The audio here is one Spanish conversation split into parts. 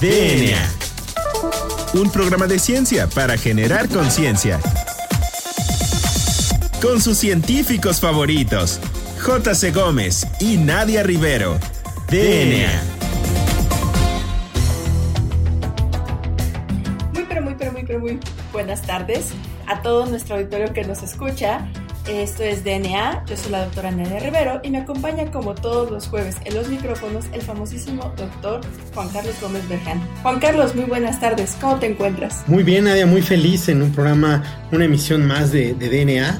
DNA. Un programa de ciencia para generar conciencia. Con sus científicos favoritos, J.C. Gómez y Nadia Rivero. DNA. Muy, pero muy, pero muy, pero muy buenas tardes a todo nuestro auditorio que nos escucha. Esto es DNA, yo soy la doctora Nadia Rivero y me acompaña como todos los jueves en los micrófonos el famosísimo doctor Juan Carlos Gómez Berján. Juan Carlos, muy buenas tardes, ¿cómo te encuentras? Muy bien, Nadia, muy feliz en un programa, una emisión más de, DNA.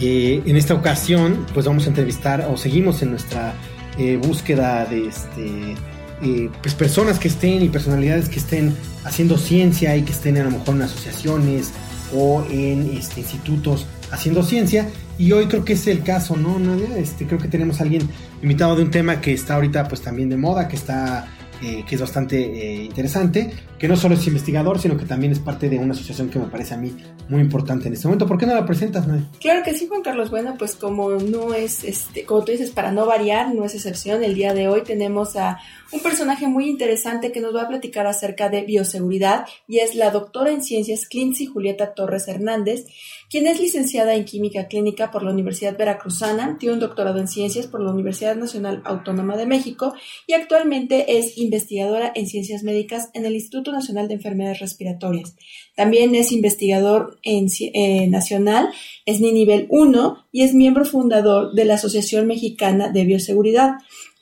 Eh, en esta ocasión, pues vamos a entrevistar o seguimos en nuestra eh, búsqueda de este, eh, pues personas que estén y personalidades que estén haciendo ciencia y que estén a lo mejor en asociaciones o en este, institutos haciendo ciencia. Y hoy creo que es el caso, ¿no, Nadia? Este, creo que tenemos a alguien invitado de un tema que está ahorita pues también de moda, que está eh, que es bastante eh, interesante, que no solo es investigador, sino que también es parte de una asociación que me parece a mí muy importante en este momento. ¿Por qué no la presentas, Nadia? Claro que sí, Juan Carlos. Bueno, pues como no es, este, como tú dices, para no variar, no es excepción, el día de hoy tenemos a un personaje muy interesante que nos va a platicar acerca de bioseguridad y es la doctora en ciencias Clincy Julieta Torres Hernández, quien es licenciada en Química Clínica por la Universidad Veracruzana, tiene un doctorado en Ciencias por la Universidad Nacional Autónoma de México y actualmente es investigadora en Ciencias Médicas en el Instituto Nacional de Enfermedades Respiratorias. También es investigador eh, nacional, es ni nivel 1 y es miembro fundador de la Asociación Mexicana de Bioseguridad.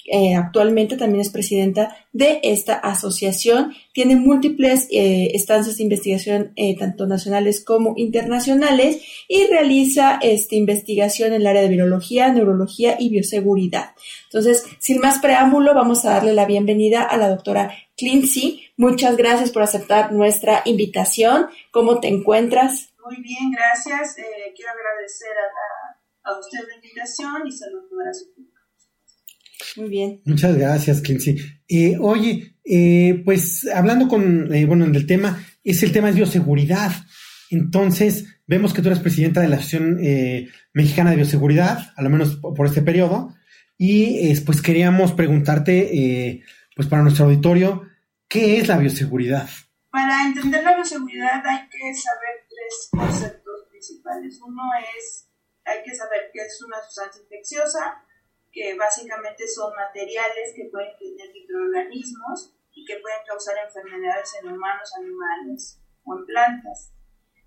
Eh, actualmente también es presidenta de esta asociación. Tiene múltiples eh, estancias de investigación, eh, tanto nacionales como internacionales, y realiza esta investigación en el área de virología, neurología y bioseguridad. Entonces, sin más preámbulo, vamos a darle la bienvenida a la doctora Clincy. Muchas gracias por aceptar nuestra invitación. ¿Cómo te encuentras? Muy bien, gracias. quiero agradecer a, usted la invitación y saludar a su público. Muy bien. Muchas gracias, Quincy. Eh, oye, eh, pues hablando con, eh, bueno, del tema, es el tema de bioseguridad. Entonces, vemos que tú eres presidenta de la Asociación Mexicana de Bioseguridad, a lo menos por este periodo, y pues queríamos preguntarte, pues para nuestro auditorio, ¿qué es la bioseguridad? Para entender la bioseguridad hay que saber tres conceptos principales. Uno es, hay que saber qué es una sustancia infecciosa, que básicamente son materiales que pueden tener microorganismos y que pueden causar enfermedades en humanos, animales o en plantas.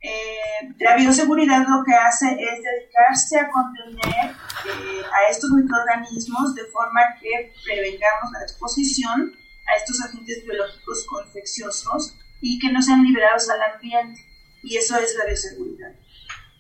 Eh, la bioseguridad lo que hace es dedicarse a contener eh, a estos microorganismos de forma que prevengamos la exposición a estos agentes biológicos infecciosos y que no sean liberados al ambiente. Y eso es la bioseguridad.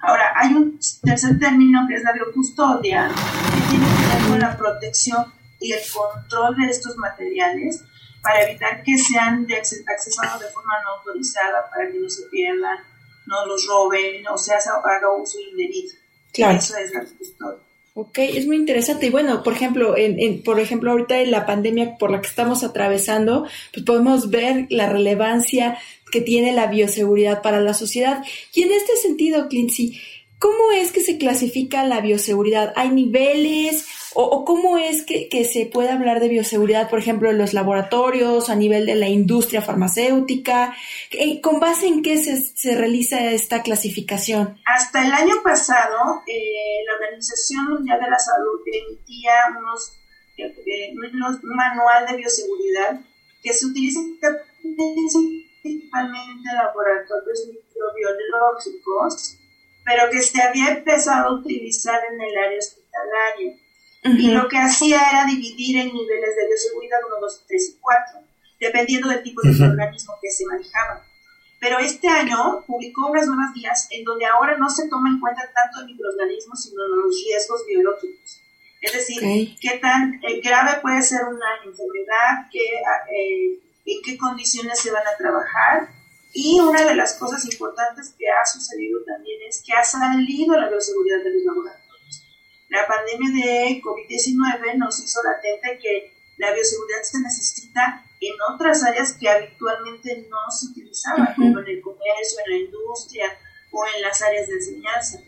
Ahora, hay un tercer término que es la biocustodia, que tiene que con la protección y el control de estos materiales para evitar que sean accesados de forma no autorizada, para que no se pierdan, no los roben, o sea, haga uso indebido. Claro. Eso es la custodia. Ok, es muy interesante. Y bueno, por ejemplo, en, por ejemplo, ahorita en la pandemia por la que estamos atravesando, pues podemos ver la relevancia que tiene la bioseguridad para la sociedad. Y en este sentido, Clincy, ¿cómo es que se clasifica la bioseguridad? ¿Hay niveles? ¿O, cómo es que, se puede hablar de bioseguridad, por ejemplo, en los laboratorios, a nivel de la industria farmacéutica? Eh, ¿Con base en qué se, realiza esta clasificación? Hasta el año pasado, eh, la Organización Mundial de la Salud emitía unos, eh, unos manual de bioseguridad que se utiliza principalmente laboratorios microbiológicos, pero que se había empezado a utilizar en el área hospitalaria. Y lo que hacía era dividir en niveles de bioseguridad 1, 2, 3 y 4, dependiendo del tipo de organismo que se manejaba. Pero este año publicó unas nuevas guías en donde ahora no se toma en cuenta tanto el microorganismo, sino los riesgos biológicos. Es decir, qué tan eh, grave puede ser una enfermedad, qué eh, en qué condiciones se van a trabajar. Y una de las cosas importantes que ha sucedido también es que ha salido la bioseguridad de los laboratorios. La pandemia de COVID-19 nos hizo latente que la bioseguridad se necesita en otras áreas que habitualmente no se utilizaban, como en el comercio, en la industria o en las áreas de enseñanza.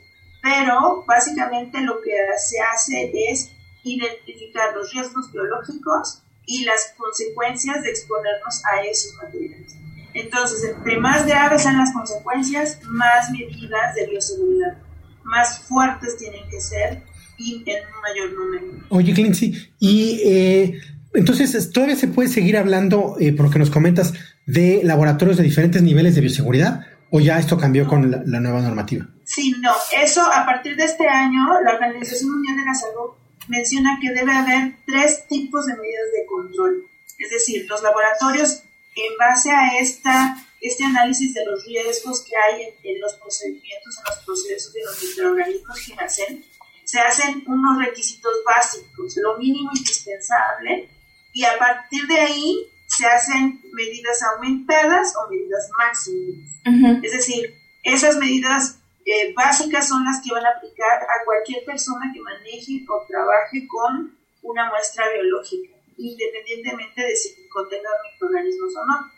Pero básicamente lo que se hace es identificar los riesgos biológicos y las consecuencias de exponernos a esos materiales. Entonces, entre más graves sean las consecuencias, más medidas de bioseguridad, más fuertes tienen que ser y en un mayor número. Oye, Clincy, y eh, entonces todavía se puede seguir hablando, eh, por lo que nos comentas, de laboratorios de diferentes niveles de bioseguridad, o ya esto cambió con la, la nueva normativa? Sí, no, eso a partir de este año, la Organización Mundial de la Salud menciona que debe haber tres tipos de medidas de control. Es decir, los laboratorios en base a esta, este análisis de los riesgos que hay en, los procedimientos, en los procesos de los microorganismos que hacen, se hacen unos requisitos básicos, lo mínimo indispensable, y a partir de ahí se hacen medidas aumentadas o medidas máximas. Es decir, esas medidas eh, básicas son las que van a aplicar a cualquier persona que maneje o trabaje con una muestra biológica independientemente de si contenga microorganismos o no.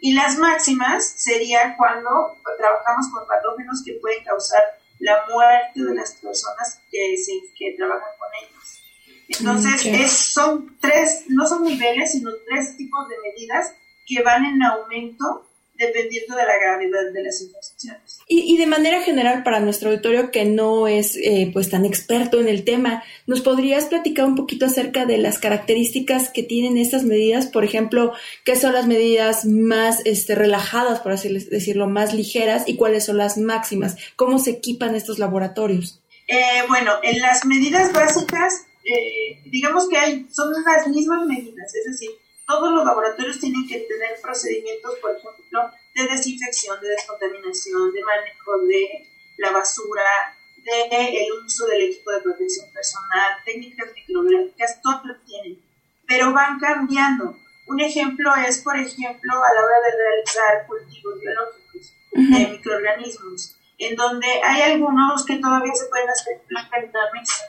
Y las máximas sería cuando trabajamos con patógenos que pueden causar la muerte de las personas que, se, que trabajan con ellos. Entonces, es, son tres, no son niveles, sino tres tipos de medidas que van en aumento dependiendo de la gravedad de las infecciones. Y, de manera general, para nuestro auditorio que no es eh, pues tan experto en el tema, ¿nos podrías platicar un poquito acerca de las características que tienen estas medidas? Por ejemplo, ¿qué son las medidas más este, relajadas, por así decirlo, más ligeras y cuáles son las máximas? ¿Cómo se equipan estos laboratorios? Eh, bueno, en las medidas básicas, eh, digamos que hay, son las mismas medidas, es decir, todos los laboratorios tienen que tener procedimientos, por ejemplo, de desinfección, de descontaminación, de manejo de la basura, de el uso del equipo de protección personal, técnicas microbiológicas, todo lo tienen, pero van cambiando. Un ejemplo es, por ejemplo, a la hora de realizar cultivos biológicos de microorganismos, en donde hay algunos que todavía se pueden hacer en la mesa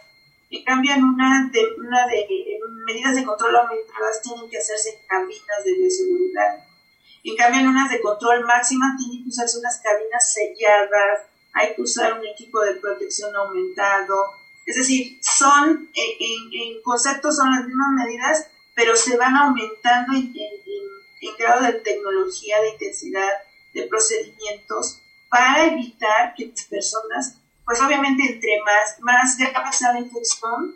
en cambio, en una de, una de medidas de control aumentadas tienen que hacerse en cabinas de bioseguridad. En cambio, en unas de control máxima tienen que usarse unas cabinas selladas, hay que usar un equipo de protección aumentado. Es decir, son, en, concepto son las mismas medidas, pero se van aumentando en, en grado de tecnología, de intensidad, de procedimientos, para evitar que las personas pues obviamente entre más, más grave sea la infección,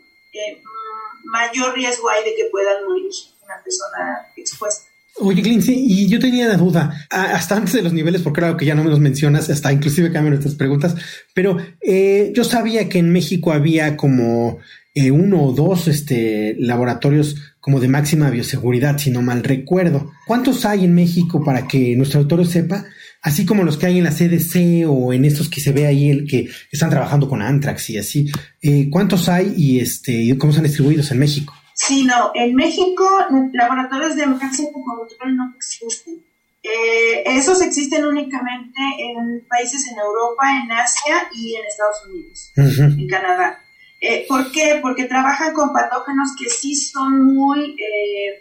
mayor riesgo hay de que puedan morir una persona expuesta. Oye, Clincy, y yo tenía la duda, hasta antes de los niveles, porque claro que ya no me los mencionas, hasta inclusive cambian nuestras preguntas, pero eh, yo sabía que en México había como eh, uno o dos este, laboratorios como de máxima bioseguridad, si no mal recuerdo. ¿Cuántos hay en México para que nuestro autor sepa? Así como los que hay en la CDC o en estos que se ve ahí el que están trabajando con Antrax y así. Eh, ¿Cuántos hay y este cómo están distribuidos en México? Sí, no, en México laboratorios de máximo control no existen. Eh, esos existen únicamente en países en Europa, en Asia y en Estados Unidos, en Canadá. Eh, ¿Por qué? Porque trabajan con patógenos que sí son muy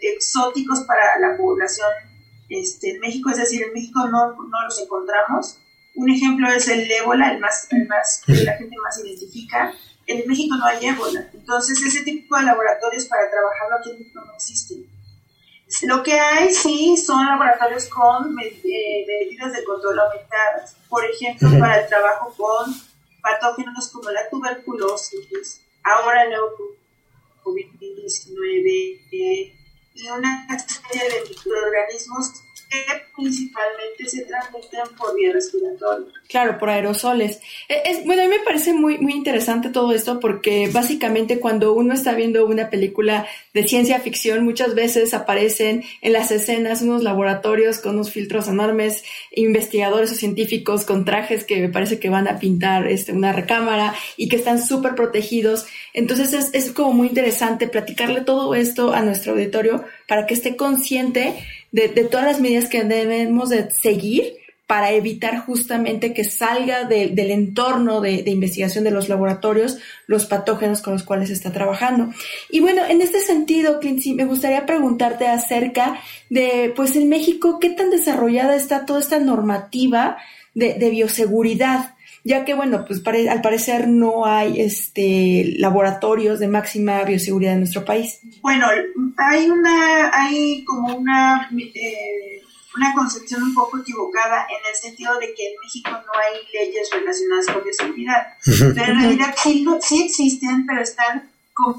exóticos para la población este, en México, es decir, en México no, no los encontramos. Un ejemplo es el ébola, el más, el más que la gente más identifica. En México no hay ébola, entonces ese tipo de laboratorios para trabajarlo aquí en México no existen. Lo que hay sí son laboratorios con eh, medidas de control aumentadas, por ejemplo, para el trabajo con patógenos como la tuberculosis, ahora el COVID-19, eh, y una serie de microorganismos principalmente se transmiten por vía respiratoria. Claro, por aerosoles. E, bueno, a mí me parece muy, muy interesante todo esto porque básicamente cuando uno está viendo una película de ciencia ficción, muchas veces aparecen en las escenas unos laboratorios con unos filtros enormes, investigadores o científicos con trajes que me parece que van a pintar este, una recámara y que están súper protegidos. Entonces es, es como muy interesante platicarle todo esto a nuestro auditorio para que esté consciente de, de todas las medidas que debemos de seguir para evitar justamente que salga del entorno de, investigación de los laboratorios los patógenos con los cuales está trabajando. Y bueno, en este sentido, Quincy, me gustaría preguntarte acerca de, pues en México, ¿qué tan desarrollada está toda esta normativa de, bioseguridad? Ya que, bueno, pues al parecer no hay este, laboratorios de máxima bioseguridad en nuestro país. Bueno, hay una, hay como una, eh, una concepción un poco equivocada en el sentido de que en México no hay leyes relacionadas con bioseguridad, pero en realidad sí, sí existen, pero están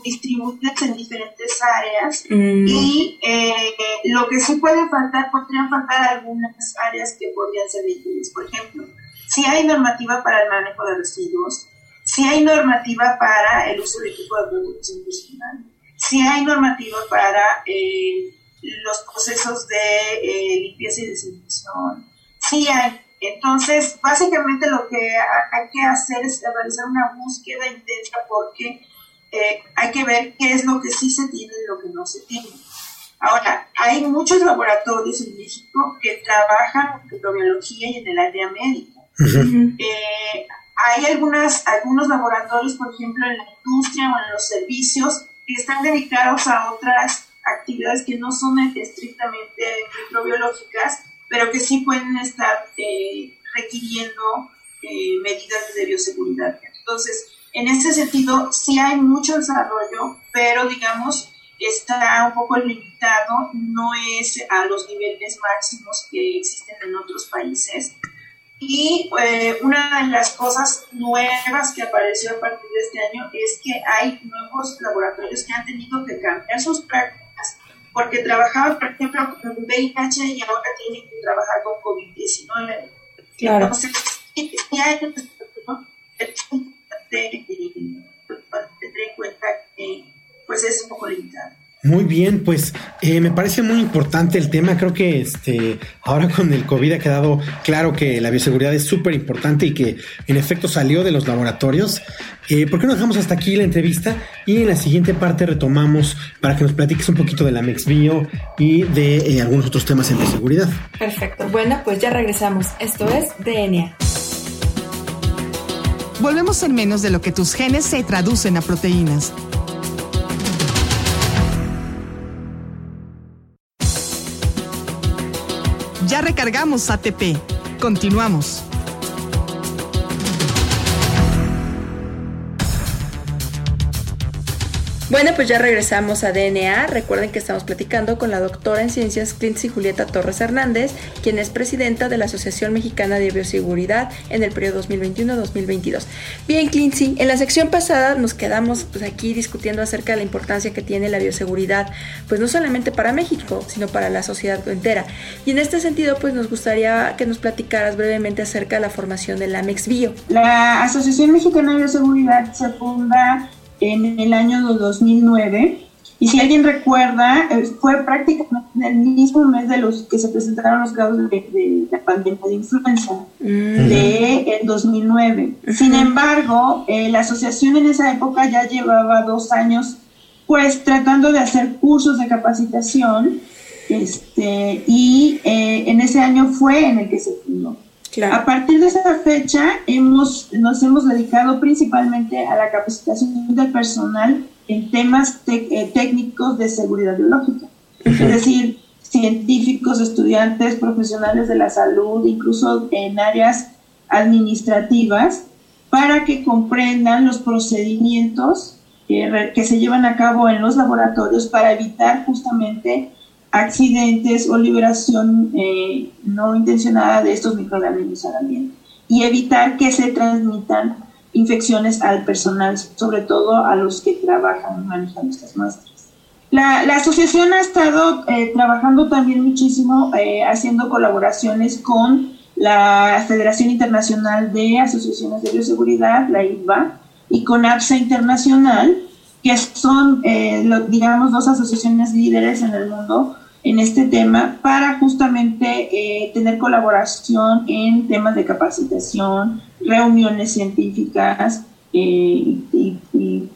distribuidas en diferentes áreas mm. y eh, lo que sí puede faltar, podrían faltar algunas áreas que podrían ser útiles. Por ejemplo, si hay normativa para el manejo de residuos, si hay normativa para el uso de equipo de protección personal, si hay normativa para eh, los procesos de eh, limpieza y desinfección, si hay. Entonces, básicamente lo que hay que hacer es realizar una búsqueda intensa porque eh, hay que ver qué es lo que sí se tiene y lo que no se tiene. Ahora, hay muchos laboratorios en México que trabajan en microbiología y en el área médica. Eh, hay algunas, algunos laboratorios, por ejemplo, en la industria o en los servicios, que están dedicados a otras actividades que no son estrictamente microbiológicas, pero que sí pueden estar eh, requiriendo medidas de bioseguridad. Entonces, en ese sentido, sí hay mucho desarrollo, pero digamos, está un poco limitado, no es a los niveles máximos que existen en otros países. Y eh, una de las cosas nuevas que apareció a partir de este año es que hay nuevos laboratorios que han tenido que cambiar sus prácticas porque trabajaban, por ejemplo, con VIH y ahora tienen que trabajar con COVID-19. Claro. Entonces, ya hay tener en cuenta que pues es un poco limitado. Muy bien, pues eh, me parece muy importante el tema. Creo que este ahora con el COVID ha quedado claro que la bioseguridad es súper importante y que en efecto salió de los laboratorios. Eh, ¿Por qué no dejamos hasta aquí la entrevista? Y en la siguiente parte retomamos para que nos platiques un poquito de la MexBio y de eh, algunos otros temas en bioseguridad. Perfecto. Bueno, pues ya regresamos. Esto es DNA. Volvemos en menos de lo que tus genes se traducen a proteínas. Recargamos ATP. Continuamos. Bueno, pues ya regresamos a DNA. Recuerden que estamos platicando con la doctora en ciencias Clincy Julieta Torres Hernández, quien es presidenta de la Asociación Mexicana de Bioseguridad en el periodo 2021-2022. Bien, Clincy, en la sección pasada nos quedamos pues, aquí discutiendo acerca de la importancia que tiene la bioseguridad, pues no solamente para México, sino para la sociedad entera. Y en este sentido, pues nos gustaría que nos platicaras brevemente acerca de la formación de la MEXBio. La Asociación Mexicana de Bioseguridad se funda en el año 2009. Y si alguien recuerda, eh, fue prácticamente en el mismo mes de los que se presentaron los casos de, la pandemia de influenza mm. de el 2009. Sin embargo, eh, la asociación en esa época ya llevaba dos años, pues tratando de hacer cursos de capacitación, este, y eh, en ese año fue en el que se fundó. A partir de esa fecha hemos, nos hemos dedicado principalmente a la capacitación del personal en temas eh, técnicos de seguridad biológica, es decir, científicos, estudiantes, profesionales de la salud, incluso en áreas administrativas, para que comprendan los procedimientos que, que se llevan a cabo en los laboratorios para evitar justamente accidentes o liberación eh, no intencionada de estos microorganismos al ambiente y evitar que se transmitan infecciones al personal, sobre todo a los que trabajan manejando estas muestras. La, la asociación ha estado eh, trabajando también muchísimo eh, haciendo colaboraciones con la Federación Internacional de Asociaciones de Bioseguridad, la IVA, y con APSA Internacional, que son, digamos, dos asociaciones líderes en el mundo en este tema para justamente eh, tener colaboración en temas de capacitación, reuniones científicas eh, y,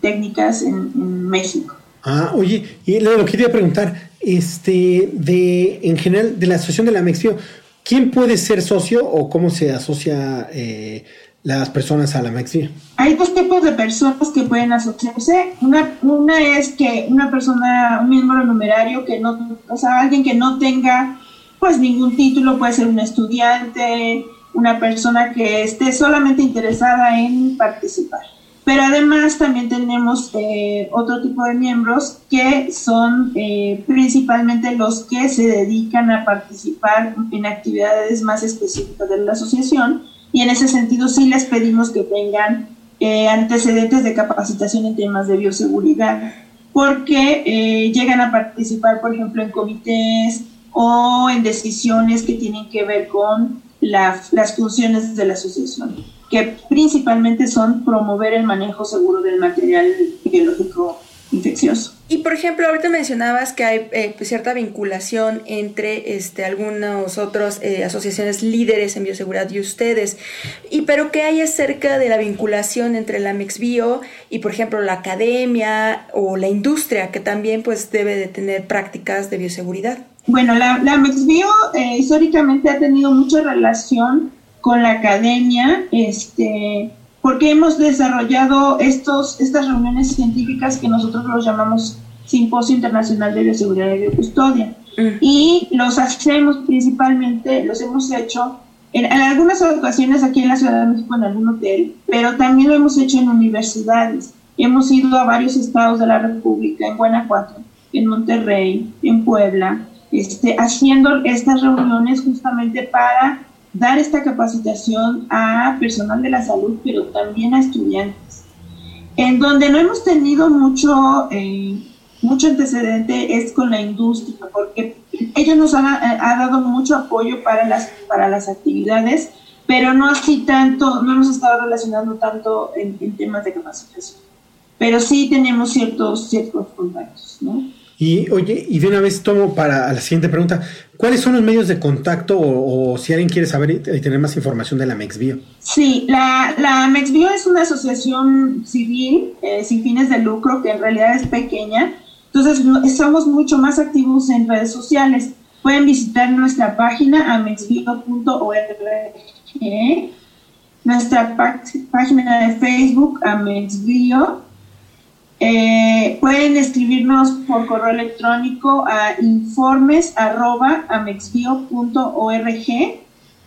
técnicas en, México. Ah, oye, y lo que quería preguntar, este, de, en general, de la asociación de la Mexio, ¿quién puede ser socio o cómo se asocia eh, las personas a la Maxi? Hay dos tipos de personas que pueden asociarse. Una, una es que una persona, un miembro numerario que no, o sea, alguien que no tenga pues ningún título, puede ser un estudiante, una persona que esté solamente interesada en participar. Pero además también tenemos eh, otro tipo de miembros que son eh, principalmente los que se dedican a participar en actividades más específicas de la asociación y en ese sentido sí les pedimos que tengan eh, antecedentes de capacitación en temas de bioseguridad porque llegan a participar, por ejemplo, en comités o en decisiones que tienen que ver con las funciones de la asociación que principalmente son promover el manejo seguro del material biológico infeccioso. Y por ejemplo, ahorita mencionabas que hay eh, pues, cierta vinculación entre este, algunas otras eh, asociaciones líderes en bioseguridad y ustedes. Y pero ¿qué hay acerca de la vinculación entre la Mexbio y por ejemplo la academia o la industria que también pues debe de tener prácticas de bioseguridad? Bueno, la, la Mexbio eh, históricamente ha tenido mucha relación con la academia, este, porque hemos desarrollado estos, estas reuniones científicas que nosotros los llamamos Simposio Internacional de Bioseguridad y Biocustodia. Mm. Y los hacemos principalmente, los hemos hecho en, algunas ocasiones aquí en la Ciudad de México en algún hotel, pero también lo hemos hecho en universidades. Hemos ido a varios estados de la República, en Guanajuato, en Monterrey, en Puebla, este, haciendo estas reuniones justamente para dar esta capacitación a personal de la salud, pero también a estudiantes. En donde no hemos tenido mucho, eh, mucho antecedente es con la industria, porque ellos nos han ha dado mucho apoyo para las, para las actividades, pero no así tanto, no hemos estado relacionando tanto en, en temas de capacitación. Pero sí tenemos ciertos, ciertos contactos, ¿no? Y oye, y de una vez tomo para la siguiente pregunta, ¿cuáles son los medios de contacto o, si alguien quiere saber y tener más información de la MEXBio? Sí, la, la MEXBio es una asociación civil eh, sin fines de lucro que en realidad es pequeña, entonces somos mucho más activos en redes sociales. Pueden visitar nuestra página amexbio.org, nuestra página de Facebook amexbio eh, pueden escribirnos por correo electrónico a informes.amexbio.org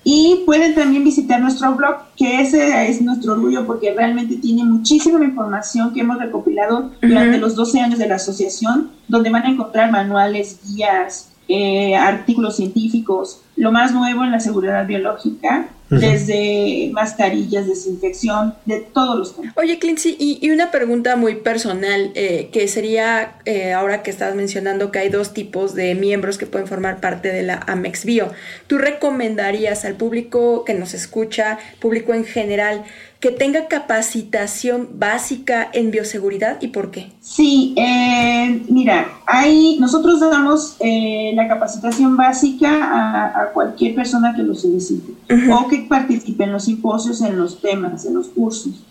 y pueden también visitar nuestro blog, que ese es nuestro orgullo porque realmente tiene muchísima información que hemos recopilado durante los 12 años de la asociación, donde van a encontrar manuales, guías, eh, artículos científicos, lo más nuevo en la seguridad biológica, desde mascarillas, desinfección, de todos los temas. Oye, Clincy, y, una pregunta muy personal, eh, que sería, eh, ahora que estás mencionando que hay dos tipos de miembros que pueden formar parte de la Amex Bio, ¿tú recomendarías al público que nos escucha, público en general, que tenga capacitación básica en bioseguridad y por qué? Sí, eh, mira, hay, nosotros damos eh, la capacitación básica a, cualquier persona que lo solicite o que participe en los simposios, en los temas, en los cursos.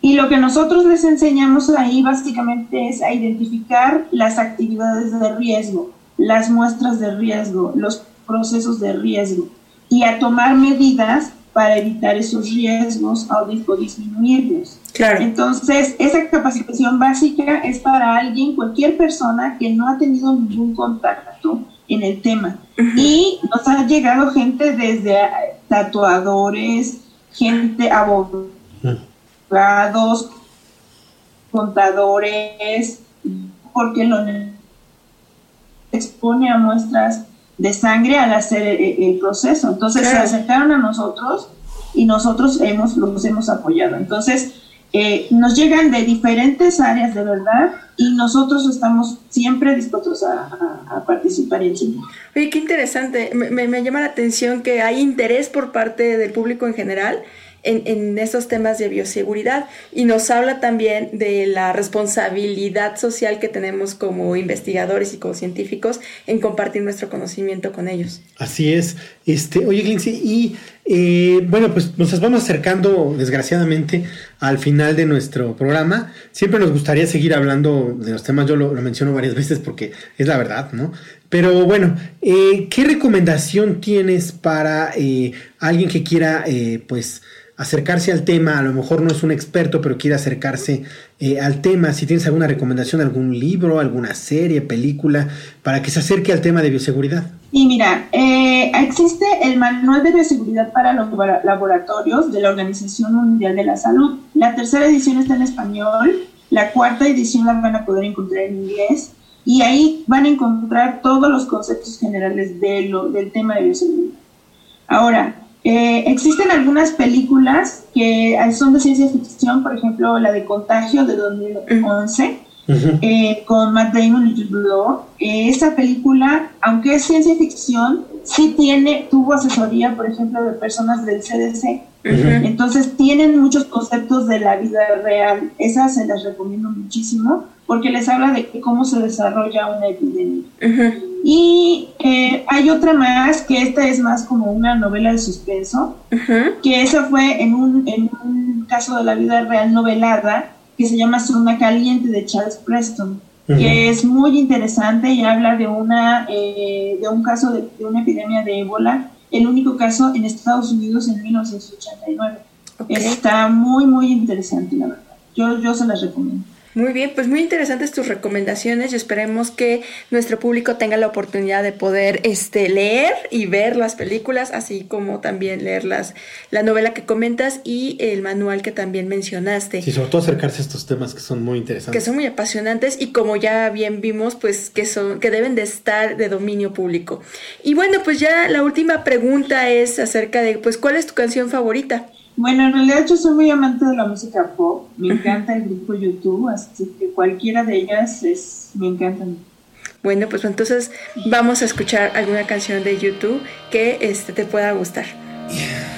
Y lo que nosotros les enseñamos ahí básicamente es a identificar las actividades de riesgo, las muestras de riesgo, los procesos de riesgo y a tomar medidas para evitar esos riesgos o disminuirlos. Claro. Entonces, esa capacitación básica es para alguien, cualquier persona que no ha tenido ningún contacto en el tema. Y nos ha llegado gente desde tatuadores, gente, abogados, contadores, porque lo expone a muestras de sangre al hacer el, proceso. Entonces se acercaron a nosotros y nosotros hemos, los hemos apoyado. Entonces, eh, nos llegan de diferentes áreas de verdad y nosotros estamos siempre dispuestos a, participar y enseñar. Oye, qué interesante. Me, me, llama la atención que hay interés por parte del público en general en, en estos temas de bioseguridad y nos habla también de la responsabilidad social que tenemos como investigadores y como científicos en compartir nuestro conocimiento con ellos. Así es. Este, oye, Lindsay, y eh, bueno, pues nos vamos acercando desgraciadamente al final de nuestro programa. Siempre nos gustaría seguir hablando de los temas, yo lo, menciono varias veces porque es la verdad, ¿no? Pero bueno, eh, ¿qué recomendación tienes para eh, alguien que quiera, pues, acercarse al tema, a lo mejor no es un experto, pero quiere acercarse eh, al tema, si tienes alguna recomendación, algún libro, alguna serie, película, para que se acerque al tema de bioseguridad. Y mira, eh, existe el Manual de Bioseguridad para los Laboratorios de la Organización Mundial de la Salud. La tercera edición está en español, la cuarta edición la van a poder encontrar en inglés y ahí van a encontrar todos los conceptos generales del tema de bioseguridad. Ahora, eh, existen algunas películas que son de ciencia ficción, por ejemplo, la de Contagio de 2011, eh, con Matt Damon y Jude Law. Eh, esa película, aunque es ciencia ficción, sí tiene, tuvo asesoría, por ejemplo, de personas del CDC. Entonces tienen muchos conceptos de la vida real. Esas se las recomiendo muchísimo porque les habla de cómo se desarrolla una epidemia. Y eh, hay otra más, que esta es más como una novela de suspenso, que esa fue en un, en un caso de la vida real novelada, que se llama Zona Caliente de Charles Preston, que es muy interesante y habla de, una, eh, de un caso de, una epidemia de ébola, el único caso en Estados Unidos en 1989. Está muy, muy interesante, la verdad. Yo, yo se las recomiendo. Muy bien, pues muy interesantes tus recomendaciones y esperemos que nuestro público tenga la oportunidad de poder este, leer y ver las películas, así como también leer las, la novela que comentas y el manual que también mencionaste. Sí, sobre todo acercarse a estos temas que son muy interesantes. Que son muy apasionantes y como ya bien vimos, pues que, son, que deben de estar de dominio público. Y bueno, pues ya la última pregunta es acerca de, pues, ¿cuál es tu canción favorita? Bueno, en realidad yo soy muy amante de la música pop, me encanta el grupo YouTube, así que cualquiera de ellas es, me encantan. Bueno, pues entonces vamos a escuchar alguna canción de YouTube que este, te pueda gustar. Muy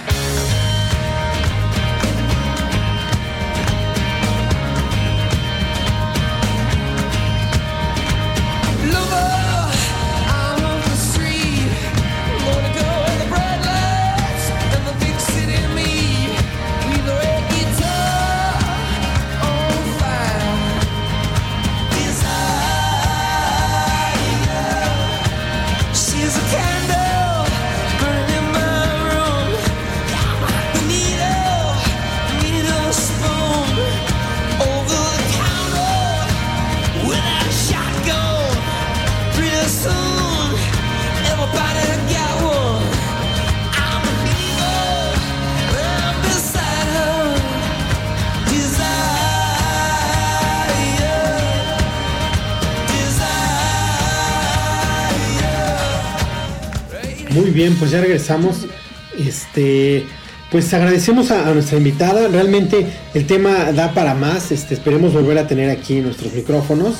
bien, pues ya regresamos. Este, pues agradecemos a, nuestra invitada. Realmente el tema da para más. Este, esperemos volver a tener aquí nuestros micrófonos.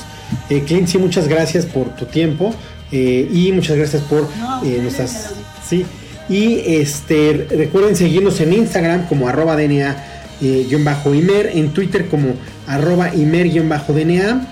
Eh, Clint, sí, muchas gracias por tu tiempo eh, y muchas gracias por eh, nuestras. Sí. Y este, recuerden seguirnos en Instagram como arroba DNA-Imer, en Twitter como arroba Imer-DNA,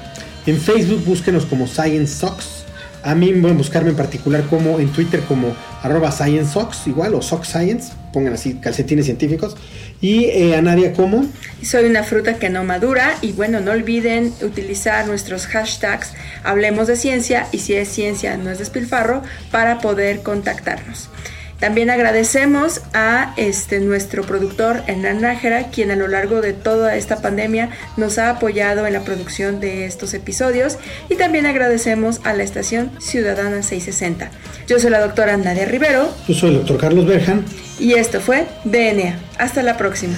en Facebook búsquenos como Science Socks a mí pueden buscarme en particular como en Twitter como arroba ScienceSox, igual, o Sox Science, pongan así calcetines científicos. Y eh, a Nadia como... Soy una fruta que no madura y bueno, no olviden utilizar nuestros hashtags Hablemos de Ciencia y si es ciencia no es despilfarro para poder contactarnos. También agradecemos a este, nuestro productor Hernán Nájera, quien a lo largo de toda esta pandemia nos ha apoyado en la producción de estos episodios. Y también agradecemos a la estación Ciudadana 660. Yo soy la doctora Nadia Rivero. Yo soy el doctor Carlos Berjan. Y esto fue DNA. Hasta la próxima.